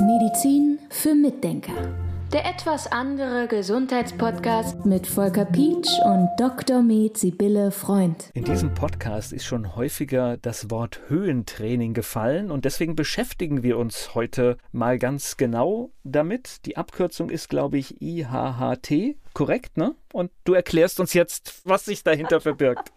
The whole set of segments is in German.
Medizin für Mitdenker. Der etwas andere Gesundheitspodcast mit Volker Pietsch und Dr. Med Sibylle Freund. In diesem Podcast ist schon häufiger das Wort Höhentraining gefallen und deswegen beschäftigen wir uns heute mal ganz genau damit. Die Abkürzung ist, glaube ich, IHHT, korrekt, ne? Und du erklärst uns jetzt, was sich dahinter verbirgt.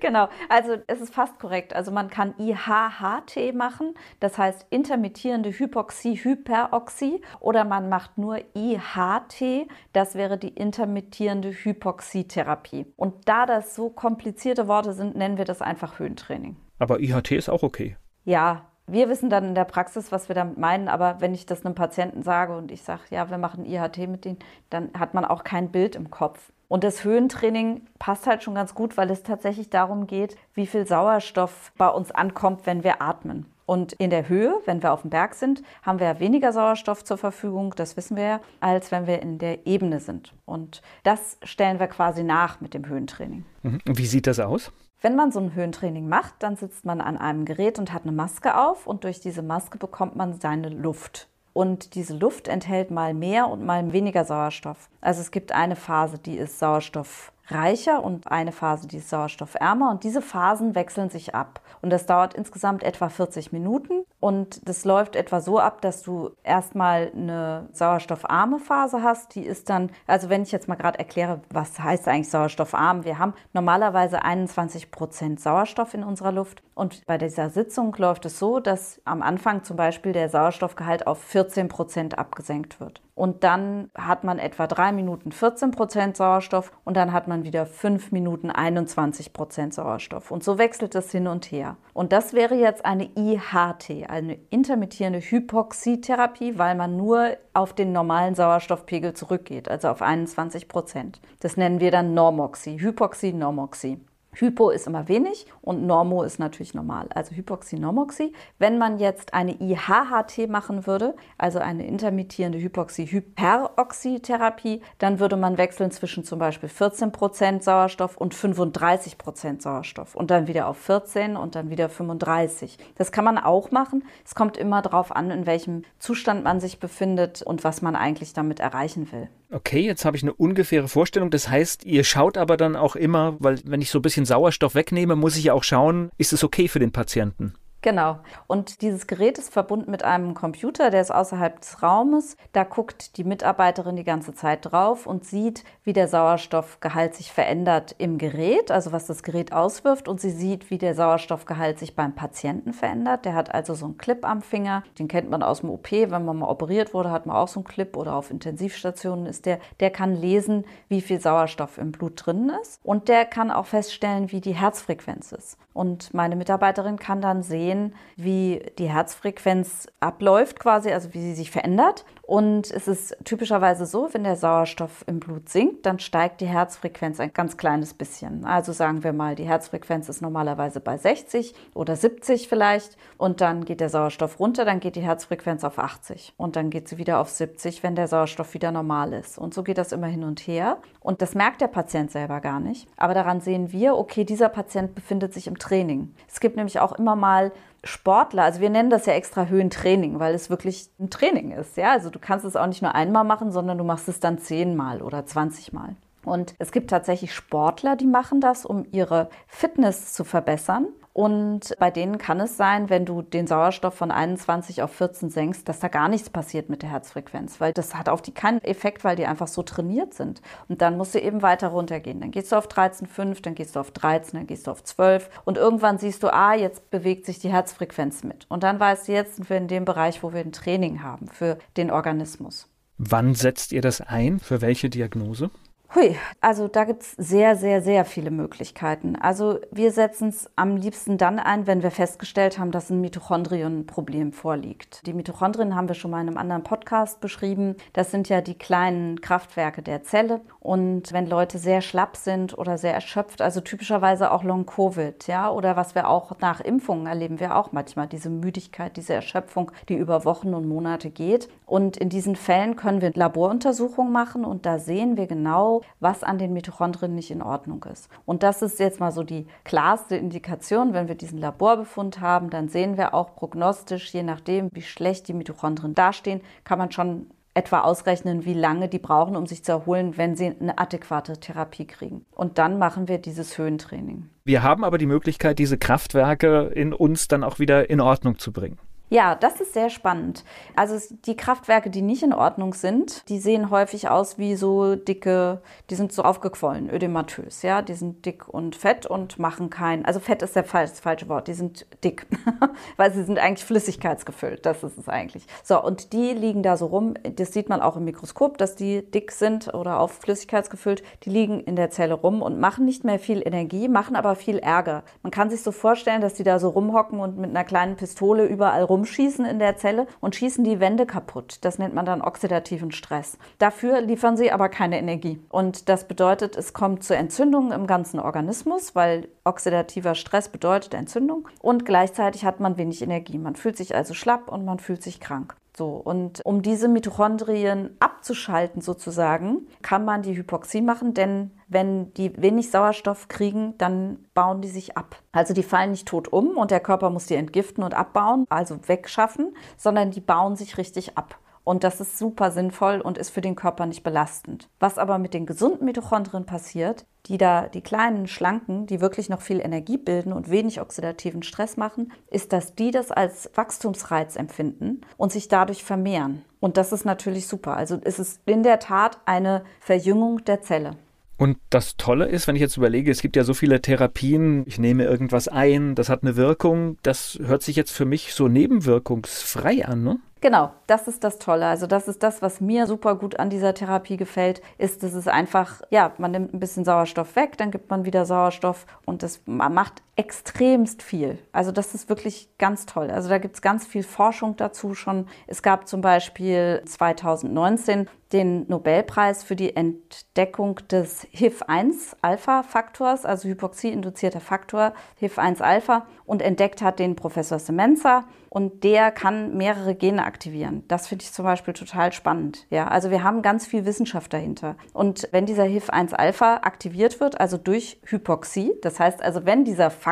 genau, also es ist fast korrekt. Also man kann IHHT machen, das heißt intermittierende Hypoxie, Hyperoxie, oder man macht nur IHT, das wäre die intermittierende Hypoxietherapie. Und da das so komplizierte Worte sind, nennen wir das einfach Höhentraining. Aber IHT ist auch okay. Ja, wir wissen dann in der Praxis, was wir damit meinen, aber wenn ich das einem Patienten sage und ich sage, ja, wir machen IHT mit denen, dann hat man auch kein Bild im Kopf. Und das Höhentraining passt halt schon ganz gut, weil es tatsächlich darum geht, wie viel Sauerstoff bei uns ankommt, wenn wir atmen. Und in der Höhe, wenn wir auf dem Berg sind, haben wir weniger Sauerstoff zur Verfügung, das wissen wir ja, als wenn wir in der Ebene sind. Und das stellen wir quasi nach mit dem Höhentraining. Mhm. Wie sieht das aus? Wenn man so ein Höhentraining macht, dann sitzt man an einem Gerät und hat eine Maske auf und durch diese Maske bekommt man seine Luft. Und diese Luft enthält mal mehr und mal weniger Sauerstoff. Also es gibt eine Phase, die ist Sauerstoff reicher und eine Phase, die ist sauerstoffärmer. Und diese Phasen wechseln sich ab. Und das dauert insgesamt etwa 40 Minuten. Und das läuft etwa so ab, dass du erstmal eine sauerstoffarme Phase hast. Die ist dann, also wenn ich jetzt mal gerade erkläre, was heißt eigentlich sauerstoffarm? Wir haben normalerweise 21 Prozent Sauerstoff in unserer Luft. Und bei dieser Sitzung läuft es so, dass am Anfang zum Beispiel der Sauerstoffgehalt auf 14 Prozent abgesenkt wird. Und dann hat man etwa drei Minuten 14 Prozent Sauerstoff und dann hat man wieder fünf Minuten 21 Prozent Sauerstoff. Und so wechselt es hin und her. Und das wäre jetzt eine IHT, eine intermittierende Hypoxietherapie, weil man nur auf den normalen Sauerstoffpegel zurückgeht, also auf 21 Prozent. Das nennen wir dann Normoxie, Hypoxie, Normoxie. Hypo ist immer wenig und Normo ist natürlich normal, also Hypoxie, Normoxie. Wenn man jetzt eine IHHT machen würde, also eine intermittierende Hypoxie-Hyperoxie-Therapie, dann würde man wechseln zwischen zum Beispiel 14% Sauerstoff und 35% Sauerstoff und dann wieder auf 14 und dann wieder 35. Das kann man auch machen. Es kommt immer darauf an, in welchem Zustand man sich befindet und was man eigentlich damit erreichen will. Okay, jetzt habe ich eine ungefähre Vorstellung. Das heißt, ihr schaut aber dann auch immer, weil wenn ich so ein bisschen Sauerstoff wegnehme, muss ich ja auch schauen, ist es okay für den Patienten? Genau. Und dieses Gerät ist verbunden mit einem Computer, der ist außerhalb des Raumes. Da guckt die Mitarbeiterin die ganze Zeit drauf und sieht, wie der Sauerstoffgehalt sich verändert im Gerät, also was das Gerät auswirft. Und sie sieht, wie der Sauerstoffgehalt sich beim Patienten verändert. Der hat also so einen Clip am Finger. Den kennt man aus dem OP. Wenn man mal operiert wurde, hat man auch so einen Clip oder auf Intensivstationen ist der. Der kann lesen, wie viel Sauerstoff im Blut drin ist. Und der kann auch feststellen, wie die Herzfrequenz ist. Und meine Mitarbeiterin kann dann sehen, wie die Herzfrequenz abläuft quasi, also wie sie sich verändert. Und es ist typischerweise so, wenn der Sauerstoff im Blut sinkt, dann steigt die Herzfrequenz ein ganz kleines bisschen. Also sagen wir mal, die Herzfrequenz ist normalerweise bei 60 oder 70 vielleicht. Und dann geht der Sauerstoff runter, dann geht die Herzfrequenz auf 80. Und dann geht sie wieder auf 70, wenn der Sauerstoff wieder normal ist. Und so geht das immer hin und her. Und das merkt der Patient selber gar nicht. Aber daran sehen wir, okay, dieser Patient befindet sich im Training. Es gibt nämlich auch immer mal Sportler, also wir nennen das ja extra Höhentraining, weil es wirklich ein Training ist. Ja, also du kannst es auch nicht nur einmal machen, sondern du machst es dann zehnmal oder zwanzigmal. Und es gibt tatsächlich Sportler, die machen das, um ihre Fitness zu verbessern. Und bei denen kann es sein, wenn du den Sauerstoff von 21 auf 14 senkst, dass da gar nichts passiert mit der Herzfrequenz, weil das hat auf die keinen Effekt, weil die einfach so trainiert sind. Und dann musst du eben weiter runtergehen. Dann gehst du auf 13,5, dann gehst du auf 13, dann gehst du auf 12 und irgendwann siehst du, ah, jetzt bewegt sich die Herzfrequenz mit. Und dann weißt du, jetzt sind wir in dem Bereich, wo wir ein Training haben für den Organismus. Wann setzt ihr das ein? Für welche Diagnose? Hui, also da gibt es sehr, sehr, sehr viele Möglichkeiten. Also wir setzen es am liebsten dann ein, wenn wir festgestellt haben, dass ein Mitochondrienproblem vorliegt. Die Mitochondrien haben wir schon mal in einem anderen Podcast beschrieben. Das sind ja die kleinen Kraftwerke der Zelle. Und wenn Leute sehr schlapp sind oder sehr erschöpft, also typischerweise auch Long-Covid, ja, oder was wir auch nach Impfungen erleben wir auch manchmal, diese Müdigkeit, diese Erschöpfung, die über Wochen und Monate geht. Und in diesen Fällen können wir Laboruntersuchungen machen und da sehen wir genau, was an den Mitochondrien nicht in Ordnung ist. Und das ist jetzt mal so die klarste Indikation. Wenn wir diesen Laborbefund haben, dann sehen wir auch prognostisch, je nachdem, wie schlecht die Mitochondrien dastehen, kann man schon etwa ausrechnen, wie lange die brauchen, um sich zu erholen, wenn sie eine adäquate Therapie kriegen. Und dann machen wir dieses Höhentraining. Wir haben aber die Möglichkeit, diese Kraftwerke in uns dann auch wieder in Ordnung zu bringen. Ja, das ist sehr spannend. Also die Kraftwerke, die nicht in Ordnung sind, die sehen häufig aus wie so dicke, die sind so aufgequollen, ödematös, ja, die sind dick und fett und machen kein, also fett ist der das falsche Wort, die sind dick, weil sie sind eigentlich flüssigkeitsgefüllt, das ist es eigentlich. So, und die liegen da so rum, das sieht man auch im Mikroskop, dass die dick sind oder auf flüssigkeitsgefüllt, die liegen in der Zelle rum und machen nicht mehr viel Energie, machen aber viel Ärger. Man kann sich so vorstellen, dass die da so rumhocken und mit einer kleinen Pistole überall rum rumschießen in der Zelle und schießen die Wände kaputt. Das nennt man dann oxidativen Stress. Dafür liefern sie aber keine Energie. Und das bedeutet, es kommt zu Entzündungen im ganzen Organismus, weil oxidativer Stress bedeutet Entzündung. Und gleichzeitig hat man wenig Energie. Man fühlt sich also schlapp und man fühlt sich krank. So, und um diese Mitochondrien abzuschalten sozusagen, kann man die Hypoxie machen, denn wenn die wenig Sauerstoff kriegen, dann bauen die sich ab. Also die fallen nicht tot um und der Körper muss die entgiften und abbauen, also wegschaffen, sondern die bauen sich richtig ab. Und das ist super sinnvoll und ist für den Körper nicht belastend. Was aber mit den gesunden Mitochondrien passiert, die da, die kleinen, schlanken, die wirklich noch viel Energie bilden und wenig oxidativen Stress machen, ist, dass die das als Wachstumsreiz empfinden und sich dadurch vermehren. Und das ist natürlich super. Also es ist in der Tat eine Verjüngung der Zelle. Und das Tolle ist, wenn ich jetzt überlege, es gibt ja so viele Therapien, ich nehme irgendwas ein, das hat eine Wirkung, das hört sich jetzt für mich so nebenwirkungsfrei an, ne? Genau, das ist das Tolle. Also das ist das, was mir super gut an dieser Therapie gefällt, ist, dass es einfach, ja, man nimmt ein bisschen Sauerstoff weg, dann gibt man wieder Sauerstoff und das macht extremst viel. Also das ist wirklich ganz toll. Also da gibt es ganz viel Forschung dazu schon. Es gab zum Beispiel 2019 den Nobelpreis für die Entdeckung des HIF-1-Alpha-Faktors, also hypoxie-induzierter Faktor HIF-1-Alpha und entdeckt hat den Professor Semenza und der kann mehrere Gene aktivieren. Das finde ich zum Beispiel total spannend. Ja, also wir haben ganz viel Wissenschaft dahinter. Und wenn dieser HIF-1-Alpha aktiviert wird, also durch Hypoxie, das heißt also, wenn dieser Faktor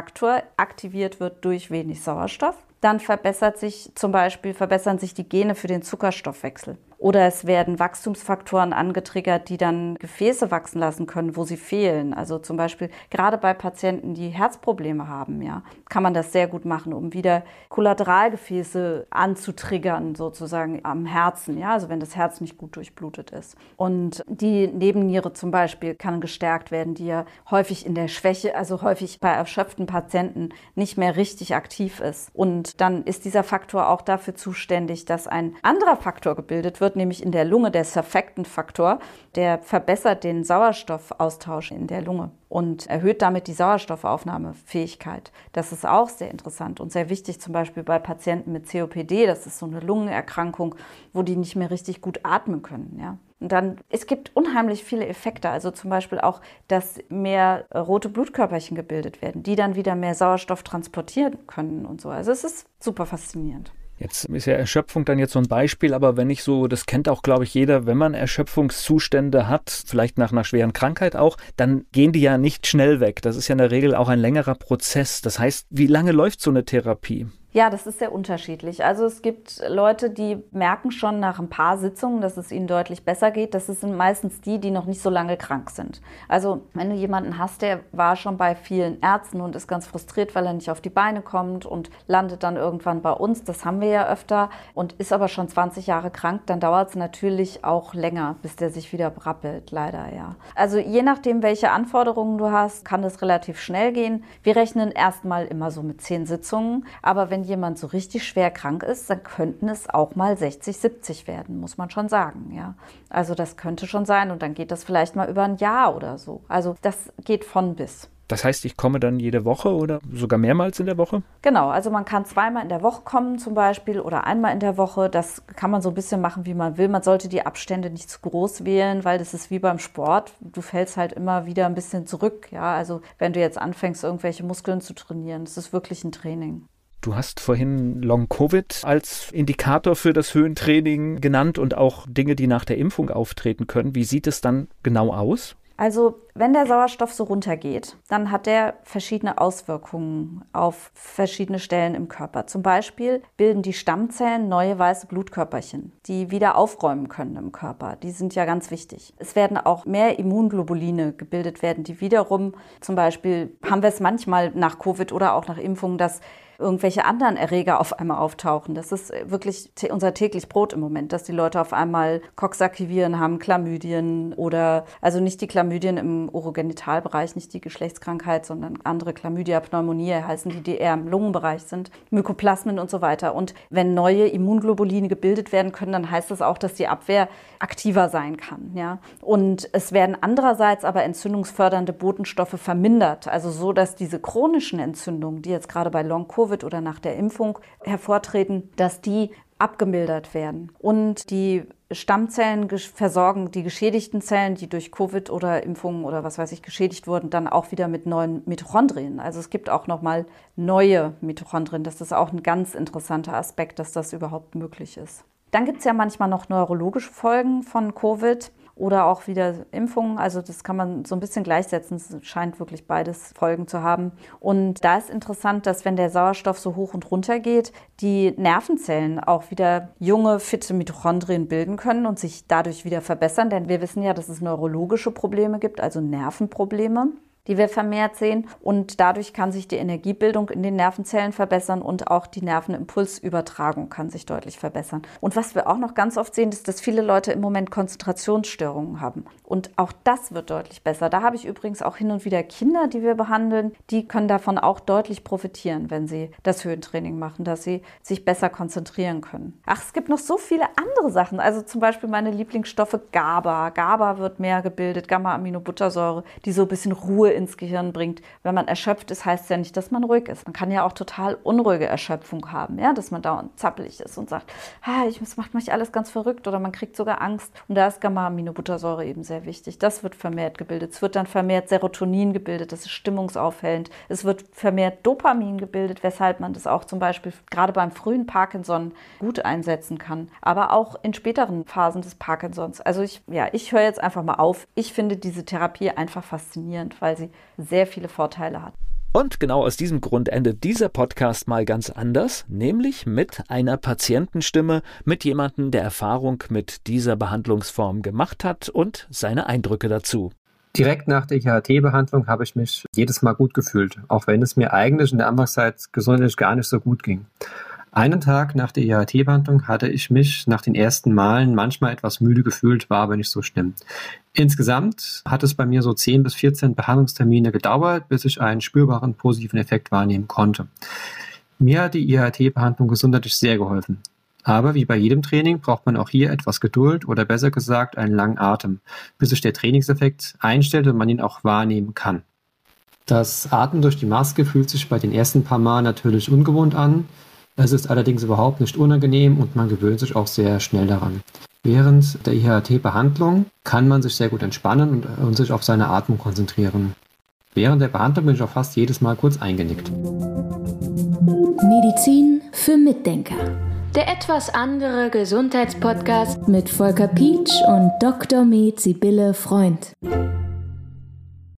aktiviert wird durch wenig Sauerstoff, dann verbessert sich zum Beispiel, verbessern sich die Gene für den Zuckerstoffwechsel. Oder es werden Wachstumsfaktoren angetriggert, die dann Gefäße wachsen lassen können, wo sie fehlen. Also zum Beispiel gerade bei Patienten, die Herzprobleme haben, ja, kann man das sehr gut machen, um wieder Kollateralgefäße anzutriggern, sozusagen am Herzen, ja, also wenn das Herz nicht gut durchblutet ist. Und die Nebenniere zum Beispiel kann gestärkt werden, die ja häufig in der Schwäche, also häufig bei erschöpften Patienten nicht mehr richtig aktiv ist. Und dann ist dieser Faktor auch dafür zuständig, dass ein anderer Faktor gebildet wird, wird nämlich in der Lunge der Surfactant-Faktor, der verbessert den Sauerstoffaustausch in der Lunge und erhöht damit die Sauerstoffaufnahmefähigkeit. Das ist auch sehr interessant und sehr wichtig, zum Beispiel bei Patienten mit COPD. Das ist so eine Lungenerkrankung, wo die nicht mehr richtig gut atmen können. Ja. Und dann, es gibt unheimlich viele Effekte, also zum Beispiel auch, dass mehr rote Blutkörperchen gebildet werden, die dann wieder mehr Sauerstoff transportieren können und so. Also es ist super faszinierend. Jetzt ist ja Erschöpfung dann jetzt so ein Beispiel, aber wenn ich so, das kennt auch, glaube ich, jeder, wenn man Erschöpfungszustände hat, vielleicht nach einer schweren Krankheit auch, dann gehen die ja nicht schnell weg. Das ist ja in der Regel auch ein längerer Prozess. Das heißt, wie lange läuft so eine Therapie? Ja, das ist sehr unterschiedlich. Also es gibt Leute, die merken schon nach ein paar Sitzungen, dass es ihnen deutlich besser geht. Das sind meistens die, die noch nicht so lange krank sind. Also wenn du jemanden hast, der war schon bei vielen Ärzten und ist ganz frustriert, weil er nicht auf die Beine kommt und landet dann irgendwann bei uns, das haben wir ja öfter, und ist aber schon 20 Jahre krank, dann dauert es natürlich auch länger, bis der sich wieder brappelt, leider ja. Also je nachdem, welche Anforderungen du hast, kann das relativ schnell gehen. Wir rechnen erstmal immer so mit zehn Sitzungen, aber wenn wenn jemand so richtig schwer krank ist, dann könnten es auch mal 60, 70 werden, muss man schon sagen. Ja. Also das könnte schon sein und dann geht das vielleicht mal über ein Jahr oder so. Also das geht von bis. Das heißt, ich komme dann jede Woche oder sogar mehrmals in der Woche? Genau, also man kann zweimal in der Woche kommen zum Beispiel oder einmal in der Woche. Das kann man so ein bisschen machen, wie man will. Man sollte die Abstände nicht zu groß wählen, weil das ist wie beim Sport. Du fällst halt immer wieder ein bisschen zurück. Ja, also wenn du jetzt anfängst, irgendwelche Muskeln zu trainieren, das ist wirklich ein Training. Du hast vorhin Long Covid als Indikator für das Höhentraining genannt und auch Dinge, die nach der Impfung auftreten können. Wie sieht es dann genau aus? Also wenn der Sauerstoff so runtergeht, dann hat der verschiedene Auswirkungen auf verschiedene Stellen im Körper. Zum Beispiel bilden die Stammzellen neue weiße Blutkörperchen, die wieder aufräumen können im Körper. Die sind ja ganz wichtig. Es werden auch mehr Immunglobuline gebildet werden, die wiederum zum Beispiel haben wir es manchmal nach Covid oder auch nach Impfungen, dass irgendwelche anderen Erreger auf einmal auftauchen. Das ist wirklich unser täglich Brot im Moment, dass die Leute auf einmal Coxsackie-Viren haben, Chlamydien oder also nicht die Chlamydien im Urogenitalbereich, nicht die Geschlechtskrankheit, sondern andere Chlamydia, Pneumonie heißen die, die eher im Lungenbereich sind, Mykoplasmen und so weiter. Und wenn neue Immunglobuline gebildet werden können, dann heißt das auch, dass die Abwehr aktiver sein kann. Ja? Und es werden andererseits aber entzündungsfördernde Botenstoffe vermindert, also so, dass diese chronischen Entzündungen, die jetzt gerade bei Long-Covid Covid oder nach der Impfung hervortreten, dass die abgemildert werden. Und die Stammzellen versorgen die geschädigten Zellen, die durch Covid oder Impfungen oder was weiß ich geschädigt wurden, dann auch wieder mit neuen Mitochondrien. Also es gibt auch nochmal neue Mitochondrien. Das ist auch ein ganz interessanter Aspekt, dass das überhaupt möglich ist. Dann gibt es ja manchmal noch neurologische Folgen von Covid oder auch wieder Impfungen. Also das kann man so ein bisschen gleichsetzen. Es scheint wirklich beides Folgen zu haben. Und da ist interessant, dass wenn der Sauerstoff so hoch und runter geht, die Nervenzellen auch wieder junge, fitte Mitochondrien bilden können und sich dadurch wieder verbessern. Denn wir wissen ja, dass es neurologische Probleme gibt, also Nervenprobleme die wir vermehrt sehen. Und dadurch kann sich die Energiebildung in den Nervenzellen verbessern und auch die Nervenimpulsübertragung kann sich deutlich verbessern. Und was wir auch noch ganz oft sehen, ist, dass viele Leute im Moment Konzentrationsstörungen haben. Und auch das wird deutlich besser. Da habe ich übrigens auch hin und wieder Kinder, die wir behandeln, die können davon auch deutlich profitieren, wenn sie das Höhentraining machen, dass sie sich besser konzentrieren können. Ach, es gibt noch so viele andere Sachen. Also zum Beispiel meine Lieblingsstoffe GABA. GABA wird mehr gebildet, Gamma-Aminobuttersäure, die so ein bisschen Ruhe Ruhe ins Gehirn bringt. Wenn man erschöpft ist, heißt ja nicht, dass man ruhig ist. Man kann ja auch total unruhige Erschöpfung haben, ja, dass man dauernd zappelig ist und sagt, ah, ich, das macht mich alles ganz verrückt oder man kriegt sogar Angst. Und da ist Gamma-Aminobuttersäure eben sehr wichtig. Das wird vermehrt gebildet. Es wird dann vermehrt Serotonin gebildet, das ist stimmungsaufhellend. Es wird vermehrt Dopamin gebildet, weshalb man das auch zum Beispiel gerade beim frühen Parkinson gut einsetzen kann, aber auch in späteren Phasen des Parkinsons. Also ich, ja, ich höre jetzt einfach mal auf. Ich finde diese Therapie einfach faszinierend, weil sie sehr viele Vorteile hat. Und genau aus diesem Grund endet dieser Podcast mal ganz anders, nämlich mit einer Patientenstimme, mit jemandem, der Erfahrung mit dieser Behandlungsform gemacht hat und seine Eindrücke dazu. Direkt nach der IHT-Behandlung habe ich mich jedes Mal gut gefühlt, auch wenn es mir eigentlich in der Anfangszeit gesundheitlich gar nicht so gut ging. Einen Tag nach der IHT-Behandlung hatte ich mich nach den ersten Malen manchmal etwas müde gefühlt, war aber nicht so schlimm. Insgesamt hat es bei mir so 10 bis 14 Behandlungstermine gedauert, bis ich einen spürbaren positiven Effekt wahrnehmen konnte. Mir hat die IHT-Behandlung gesundheitlich sehr geholfen. Aber wie bei jedem Training braucht man auch hier etwas Geduld oder besser gesagt einen langen Atem, bis sich der Trainingseffekt einstellt und man ihn auch wahrnehmen kann. Das Atmen durch die Maske fühlt sich bei den ersten paar Mal natürlich ungewohnt an, es ist allerdings überhaupt nicht unangenehm und man gewöhnt sich auch sehr schnell daran. Während der IHT-Behandlung kann man sich sehr gut entspannen und, und sich auf seine Atmung konzentrieren. Während der Behandlung bin ich auch fast jedes Mal kurz eingenickt. Medizin für Mitdenker. Der etwas andere Gesundheitspodcast mit Volker Pietsch und Dr. Med Sibylle Freund.